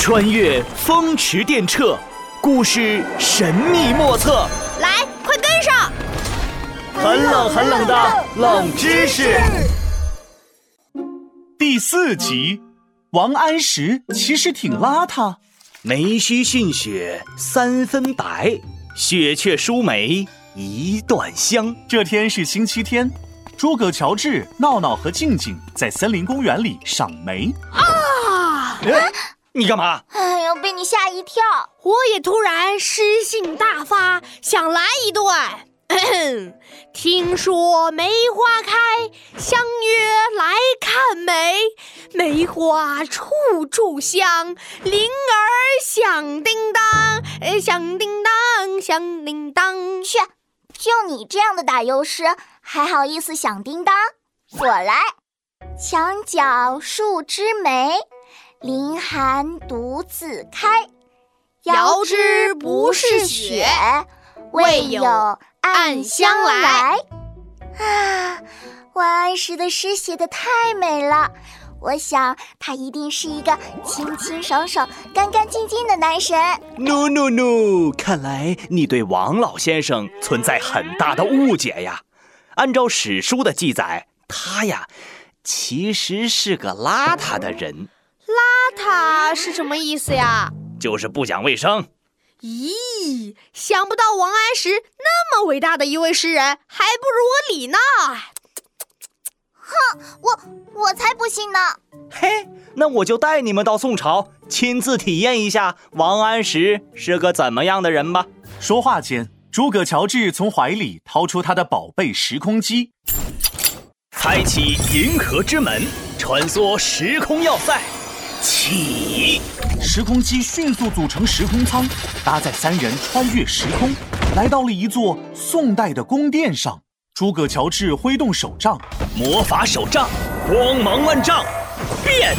穿越风驰电掣，故事神秘莫测。来，快跟上！很冷很冷的冷知识。第四集，王安石其实挺邋遢。梅须逊雪三分白，雪却输梅一段香。这天是星期天，诸葛乔治、闹闹和静静在森林公园里赏梅。啊！哎，你干嘛？哎呦，被你吓一跳！我也突然诗兴大发，想来一段。听说梅花开，相约来看梅。梅花处处香，铃儿响叮当，响叮当，响叮当。去，就你这样的打油诗，还好意思响叮当？我来。墙角数枝梅，凌寒独自开。遥知不是雪，为有。暗香来啊！王安石的诗写的太美了，我想他一定是一个清清爽爽、干干净净的男神。No no no！看来你对王老先生存在很大的误解呀。按照史书的记载，他呀其实是个邋遢的人。邋遢是什么意思呀？就是不讲卫生。咦，想不到王安石那么伟大的一位诗人，还不如我李呢！哼，我我才不信呢！嘿，那我就带你们到宋朝，亲自体验一下王安石是个怎么样的人吧。说话间，诸葛乔治从怀里掏出他的宝贝时空机，开启银河之门，穿梭时空要塞。起，时空机迅速组成时空舱，搭载三人穿越时空，来到了一座宋代的宫殿上。诸葛乔治挥动手杖，魔法手杖，光芒万丈，变，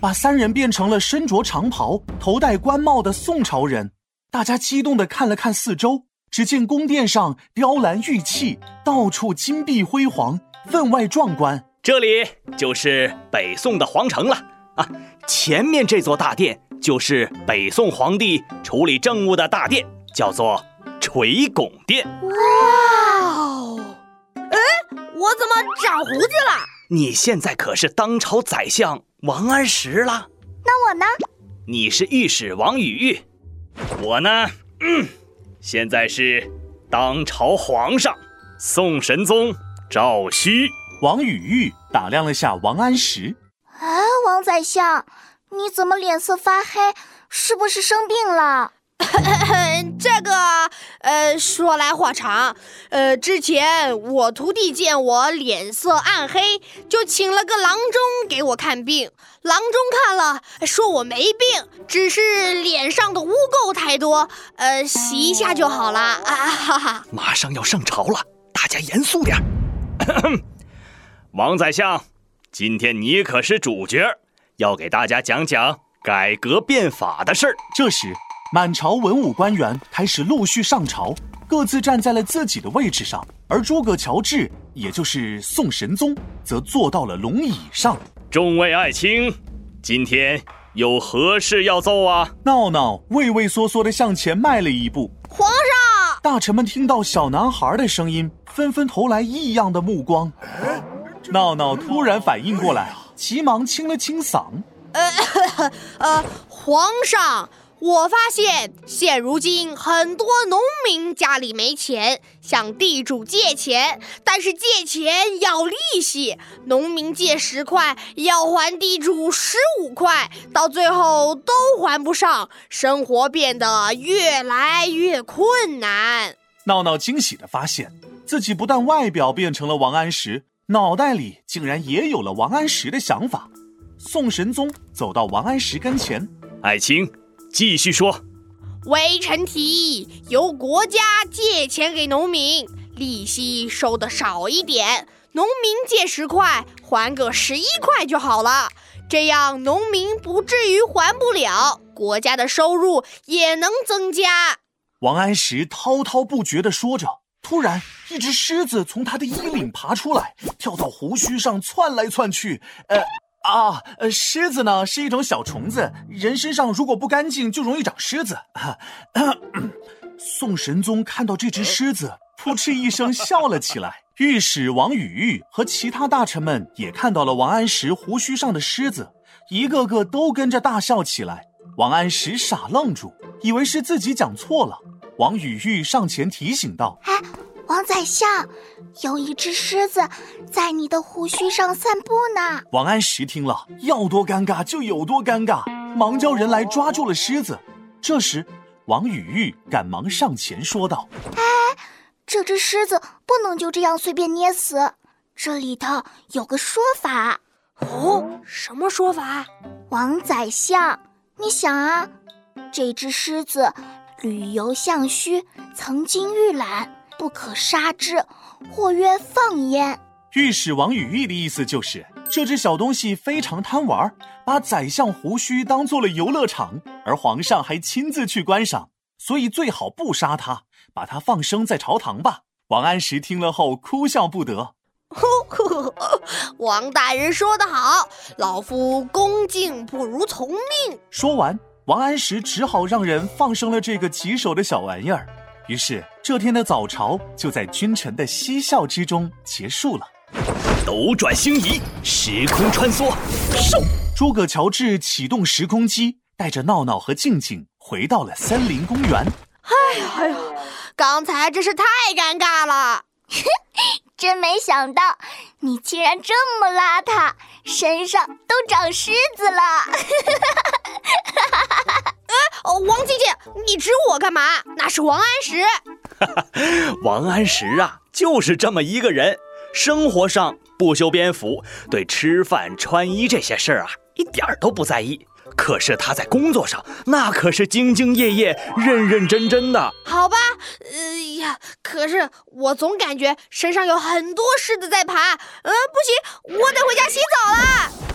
把三人变成了身着长袍、头戴官帽的宋朝人。大家激动地看了看四周，只见宫殿上雕栏玉砌，到处金碧辉煌，分外壮观。这里就是北宋的皇城了。啊，前面这座大殿就是北宋皇帝处理政务的大殿，叫做垂拱殿。哇哦！哎，我怎么长胡子了？你现在可是当朝宰相王安石了。那我呢？你是御史王禹玉。我呢？嗯，现在是当朝皇上宋神宗赵顼。王禹玉打量了下王安石。啊，王宰相，你怎么脸色发黑？是不是生病了？这个，呃，说来话长。呃，之前我徒弟见我脸色暗黑，就请了个郎中给我看病。郎中看了，说我没病，只是脸上的污垢太多，呃，洗一下就好了。啊哈哈！马上要上朝了，大家严肃点。王宰相。今天你可是主角，要给大家讲讲改革变法的事儿。这时，满朝文武官员开始陆续上朝，各自站在了自己的位置上。而诸葛乔治，也就是宋神宗，则坐到了龙椅上。众位爱卿，今天有何事要奏啊？闹闹畏畏缩缩地向前迈了一步。皇上，大臣们听到小男孩的声音，纷纷投来异样的目光。闹闹突然反应过来，急忙清了清嗓：“呃，呃，皇上，我发现现如今很多农民家里没钱，向地主借钱，但是借钱要利息，农民借十块要还地主十五块，到最后都还不上，生活变得越来越困难。”闹闹惊喜地发现自己不但外表变成了王安石。脑袋里竟然也有了王安石的想法。宋神宗走到王安石跟前，爱卿，继续说。微臣提议由国家借钱给农民，利息收的少一点，农民借十块，还个十一块就好了。这样农民不至于还不了，国家的收入也能增加。王安石滔滔不绝地说着。突然，一只狮子从他的衣领爬出来，跳到胡须上窜来窜去。呃，啊，呃，狮子呢是一种小虫子，人身上如果不干净就容易长虱子。宋神宗看到这只狮子，扑哧一声笑了起来。御史王禹玉和其他大臣们也看到了王安石胡须上的虱子，一个个都跟着大笑起来。王安石傻愣住，以为是自己讲错了。王与玉上前提醒道：“哎，王宰相，有一只狮子在你的胡须上散步呢。”王安石听了，要多尴尬就有多尴尬，忙叫人来抓住了狮子。这时，王与玉赶忙上前说道：“哎。”这只狮子不能就这样随便捏死，这里头有个说法。哦，什么说法？王宰相，你想啊，这只狮子旅游向虚，曾经预览，不可杀之，或曰放焉。御史王与玉的意思就是，这只小东西非常贪玩，把宰相胡须当做了游乐场，而皇上还亲自去观赏，所以最好不杀它。把它放生在朝堂吧。王安石听了后哭笑不得。王大人说得好，老夫恭敬不如从命。说完，王安石只好让人放生了这个棘手的小玩意儿。于是，这天的早朝就在君臣的嬉笑之中结束了。斗转星移，时空穿梭，嗖！诸葛乔治启动时空机，带着闹闹和静静回到了森林公园。哎呀哎呀！刚才真是太尴尬了，真没想到你竟然这么邋遢，身上都长虱子了。哎，王姐姐，你指我干嘛？那是王安石。王安石啊，就是这么一个人，生活上不修边幅，对吃饭穿衣这些事儿啊，一点儿都不在意。可是他在工作上，那可是兢兢业业、认认真真的。好吧，哎呀，可是我总感觉身上有很多虱子在爬。嗯，不行，我得回家洗澡了。